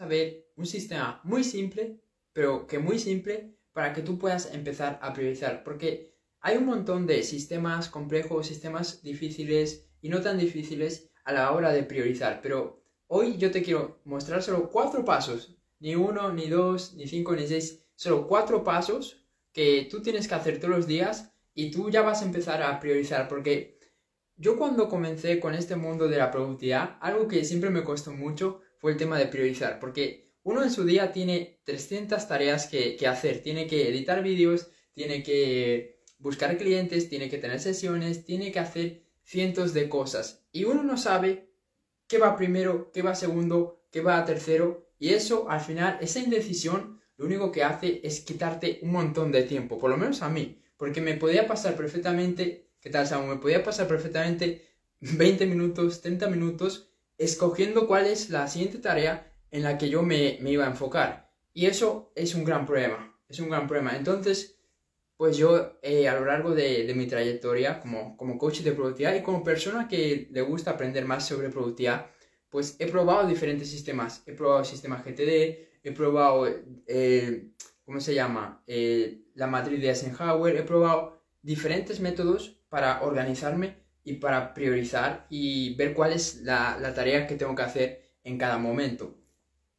a ver un sistema muy simple, pero que muy simple, para que tú puedas empezar a priorizar. Porque hay un montón de sistemas complejos, sistemas difíciles y no tan difíciles a la hora de priorizar. Pero hoy yo te quiero mostrar solo cuatro pasos. Ni uno, ni dos, ni cinco, ni seis. Solo cuatro pasos que tú tienes que hacer todos los días y tú ya vas a empezar a priorizar. Porque yo cuando comencé con este mundo de la productividad, algo que siempre me costó mucho fue el tema de priorizar, porque uno en su día tiene 300 tareas que, hacer, tiene que editar vídeos, tiene que buscar clientes, tiene que tener sesiones, tiene que hacer cientos de cosas y uno no sabe qué va primero, qué va segundo, qué va tercero y eso al final, esa indecisión lo único que hace es quitarte un montón de tiempo, por lo menos a mí, porque me podía pasar perfectamente ¿Qué tal, Samu? Me podía pasar perfectamente 20 minutos, 30 minutos escogiendo cuál es la siguiente tarea en la que yo me, iba a enfocar. Y eso es un gran problema, es un gran problema. Entonces, pues yo eh, a lo largo de, mi trayectoria como, como coach de productividad y como persona que le gusta aprender más sobre productividad, pues he probado diferentes sistemas. He probado el sistema GTD, he probado, eh, ¿cómo se llama? Eh, la matriz de Eisenhower, he probado diferentes métodos para organizarme y para priorizar y ver cuál es la, tarea que tengo que hacer en cada momento.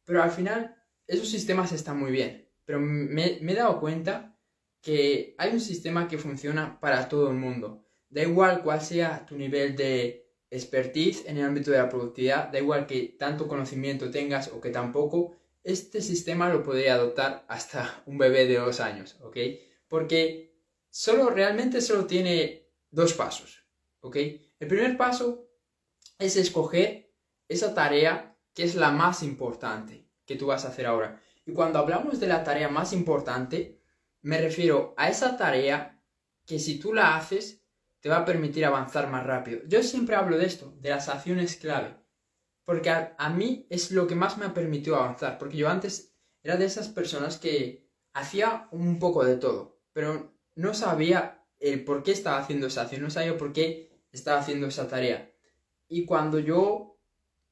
Pero al final, esos sistemas están muy bien, pero me, he dado cuenta que hay un sistema que funciona para todo el mundo. Da igual cuál sea tu nivel de expertise en el ámbito de la productividad, da igual que tanto conocimiento tengas o que tampoco, este sistema lo podría adoptar hasta un bebé de dos años, ¿ok? Porque solo realmente solo tiene dos pasos, ¿ok? El primer paso es escoger esa tarea que es la más importante que tú vas a hacer ahora. Y cuando hablamos de la tarea más importante, me refiero a esa tarea que si tú la haces, te va a permitir avanzar más rápido. Yo siempre hablo de esto, de las acciones clave, porque a, a mí es lo que más me ha permitido avanzar, porque yo antes era de esas personas que hacía un poco de todo, pero no sabía el por qué estaba haciendo esa acción, no sabía por qué estaba haciendo esa tarea. Y cuando yo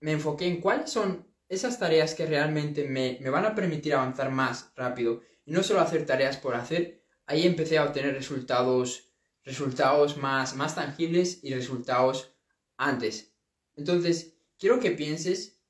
me enfoqué en cuáles son esas tareas que realmente me, van a permitir avanzar más rápido y no solo hacer tareas por hacer, ahí empecé a obtener resultados, resultados más, más tangibles y resultados antes. Entonces, quiero que pienses,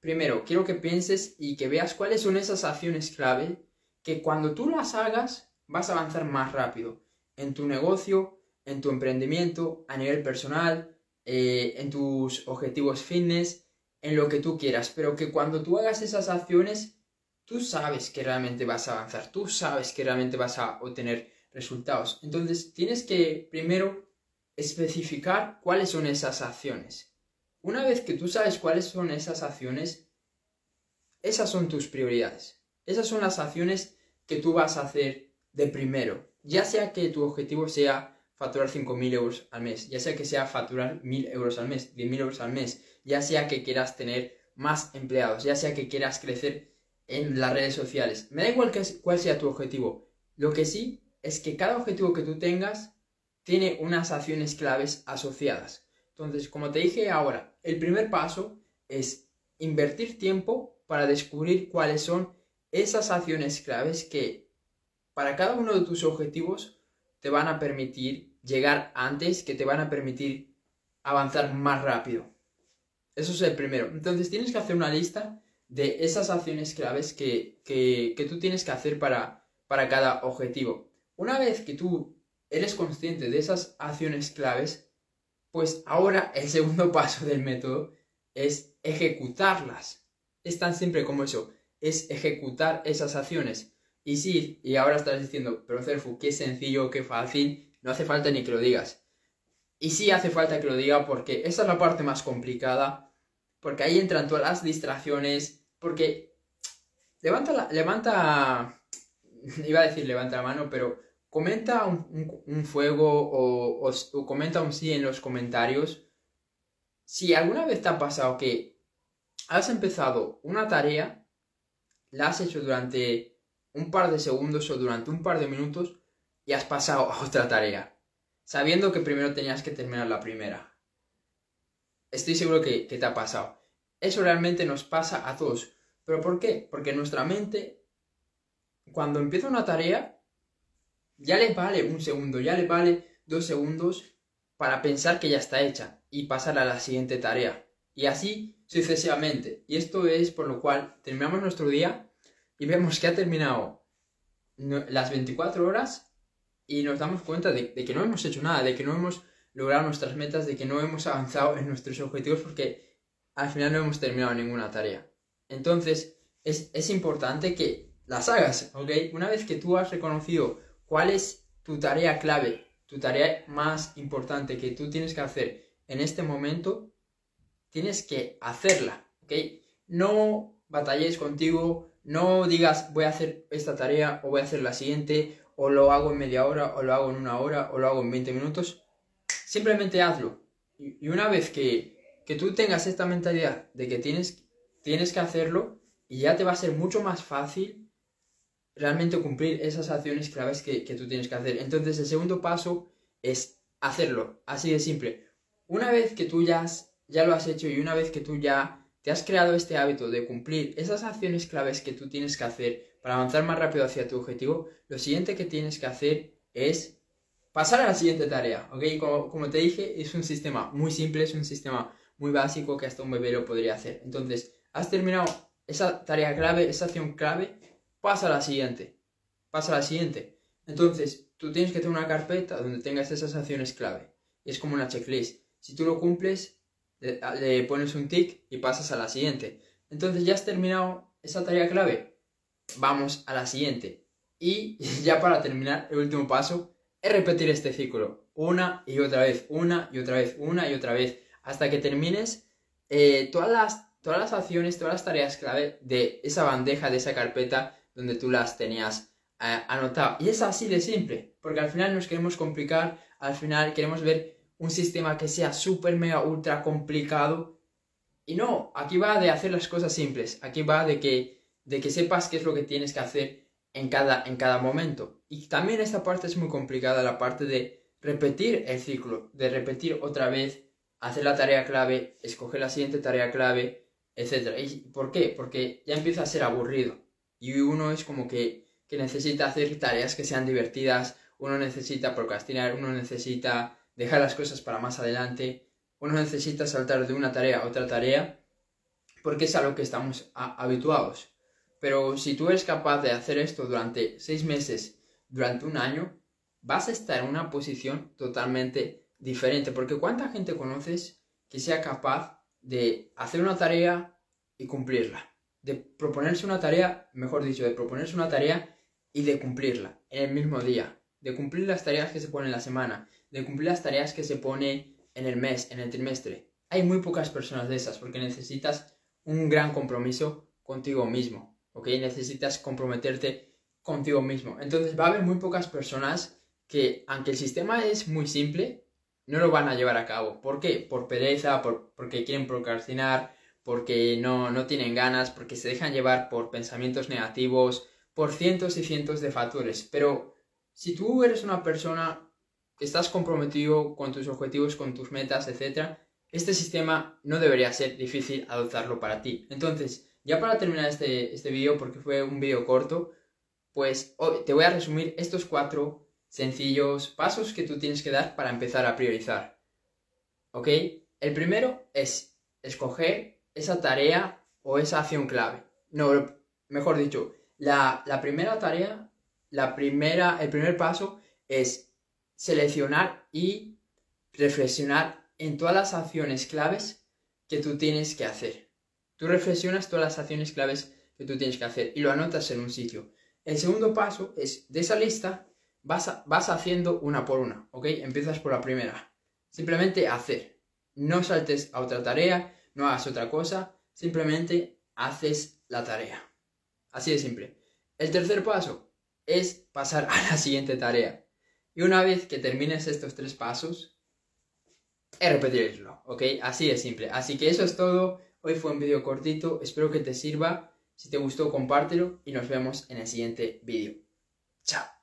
primero, quiero que pienses y que veas cuáles son esas acciones clave que cuando tú las hagas vas a avanzar más rápido en tu negocio, en tu emprendimiento, a nivel personal, eh, en tus objetivos fitness, en lo que tú quieras, pero que cuando tú hagas esas acciones, tú sabes que realmente vas a avanzar, tú sabes que realmente vas a obtener resultados. Entonces, tienes que primero especificar cuáles son esas acciones. Una vez que tú sabes cuáles son esas acciones, esas son tus prioridades. Esas son las acciones que tú vas a hacer de primero ya sea que tu objetivo sea facturar 5.000 euros al mes, ya sea que sea facturar 1.000 euros al mes, 10.000 euros al mes, ya sea que quieras tener más empleados, ya sea que quieras crecer en las redes sociales. Me da igual cuál sea tu objetivo. Lo que sí es que cada objetivo que tú tengas tiene unas acciones claves asociadas. Entonces, como te dije ahora, el primer paso es invertir tiempo para descubrir cuáles son esas acciones claves que para cada uno de tus objetivos te van a permitir llegar antes, que te van a permitir avanzar más rápido. Eso es el primero. Entonces tienes que hacer una lista de esas acciones claves que, que, tú tienes que hacer para, para cada objetivo. Una vez que tú eres consciente de esas acciones claves, pues ahora el segundo paso del método es ejecutarlas. Es tan simple como eso, es ejecutar esas acciones. Y sí, y ahora estás diciendo, pero Cerfu, qué sencillo, qué fácil, no hace falta ni que lo digas. Y sí hace falta que lo diga porque esa es la parte más complicada, porque ahí entran todas las distracciones, porque levanta, la, levanta, iba a decir levanta la mano, pero comenta un, fuego o, o, comenta un sí en los comentarios. Si alguna vez te ha pasado que has empezado una tarea, la has hecho durante un par de segundos o durante un par de minutos y has pasado a otra tarea, sabiendo que primero tenías que terminar la primera. Estoy seguro que, te ha pasado. Eso realmente nos pasa a todos. ¿Pero por qué? Porque nuestra mente, cuando empieza una tarea, ya le vale un segundo, ya le vale dos segundos para pensar que ya está hecha y pasar a la siguiente tarea. Y así sucesivamente. Y esto es por lo cual terminamos nuestro día y vemos que ha terminado las 24 horas y nos damos cuenta de, que no hemos hecho nada, de que no hemos logrado nuestras metas, de que no hemos avanzado en nuestros objetivos porque al final no hemos terminado ninguna tarea. Entonces, es, es importante que las hagas, ¿ok? Una vez que tú has reconocido cuál es tu tarea clave, tu tarea más importante que tú tienes que hacer en este momento, tienes que hacerla, ¿ok? No batalles contigo, no digas voy a hacer esta tarea o voy a hacer la siguiente, o lo hago en media hora, o lo hago en una hora, o lo hago en 20 minutos. Simplemente hazlo. Y, una vez que, que, tú tengas esta mentalidad de que tienes, tienes que hacerlo, y ya te va a ser mucho más fácil realmente cumplir esas acciones claves que, que tú tienes que hacer. Entonces el segundo paso es hacerlo, así de simple. Una vez que tú ya ya lo has hecho y una vez que tú ya has creado este hábito de cumplir esas acciones claves que tú tienes que hacer para avanzar más rápido hacia tu objetivo, lo siguiente que tienes que hacer es pasar a la siguiente tarea, ¿ok? Como, como te dije, es un sistema muy simple, es un sistema muy básico que hasta un bebé lo podría hacer. Entonces, has terminado esa tarea clave, esa acción clave, pasa a la siguiente, pasa a la siguiente. Entonces, tú tienes que tener una carpeta donde tengas esas acciones clave. Es como una checklist. Si tú lo cumples, le, pones un tick y pasas a la siguiente. Entonces ya has terminado esa tarea clave. Vamos a la siguiente. Y ya para terminar, el último paso es repetir este ciclo. Una y otra vez, una y otra vez, una y otra vez. Hasta que termines eh, todas, las, todas las acciones, todas las tareas clave de esa bandeja, de esa carpeta donde tú las tenías eh, anotado. Y es así de simple. Porque al final nos queremos complicar, al final queremos ver un sistema que sea súper, mega, ultra complicado. Y no, aquí va de hacer las cosas simples, aquí va de que, de que sepas qué es lo que tienes que hacer en cada, en cada momento. Y también esta parte es muy complicada, la parte de repetir el ciclo, de repetir otra vez, hacer la tarea clave, escoger la siguiente tarea clave, etc. ¿Y por qué? Porque ya empieza a ser aburrido. Y uno es como que, que necesita hacer tareas que sean divertidas, uno necesita procrastinar, uno necesita dejar las cosas para más adelante, uno necesita saltar de una tarea a otra tarea, porque es a lo que estamos habituados. Pero si tú eres capaz de hacer esto durante seis meses, durante un año, vas a estar en una posición totalmente diferente. Porque ¿cuánta gente conoces que sea capaz de hacer una tarea y cumplirla? De proponerse una tarea, mejor dicho, de proponerse una tarea y de cumplirla en el mismo día. De cumplir las tareas que se ponen en la semana de cumplir las tareas que se pone en el mes, en el trimestre. Hay muy pocas personas de esas porque necesitas un gran compromiso contigo mismo, ¿ok? Necesitas comprometerte contigo mismo. Entonces va a haber muy pocas personas que, aunque el sistema es muy simple, no lo van a llevar a cabo. ¿Por qué? Por pereza, por, porque quieren procrastinar, porque no, no tienen ganas, porque se dejan llevar por pensamientos negativos, por cientos y cientos de factores. Pero si tú eres una persona estás comprometido con tus objetivos, con tus metas, etc., este sistema no debería ser difícil adoptarlo para ti. Entonces, ya para terminar este, este vídeo, porque fue un vídeo corto, pues te voy a resumir estos cuatro sencillos pasos que tú tienes que dar para empezar a priorizar. ¿Ok? El primero es escoger esa tarea o esa acción clave. No, mejor dicho, la, la primera tarea, la primera, el primer paso es seleccionar y reflexionar en todas las acciones claves que tú tienes que hacer. Tú reflexionas todas las acciones claves que tú tienes que hacer y lo anotas en un sitio. El segundo paso es, de esa lista, vas, vas haciendo una por una, ¿ok? Empiezas por la primera. Simplemente hacer. No saltes a otra tarea, no hagas otra cosa, simplemente haces la tarea. Así de simple. El tercer paso es pasar a la siguiente tarea. Y una vez que termines estos tres pasos, es repetirlo, ¿ok? Así de simple. Así que eso es todo. Hoy fue un vídeo cortito. Espero que te sirva. Si te gustó, compártelo y nos vemos en el siguiente vídeo. Chao.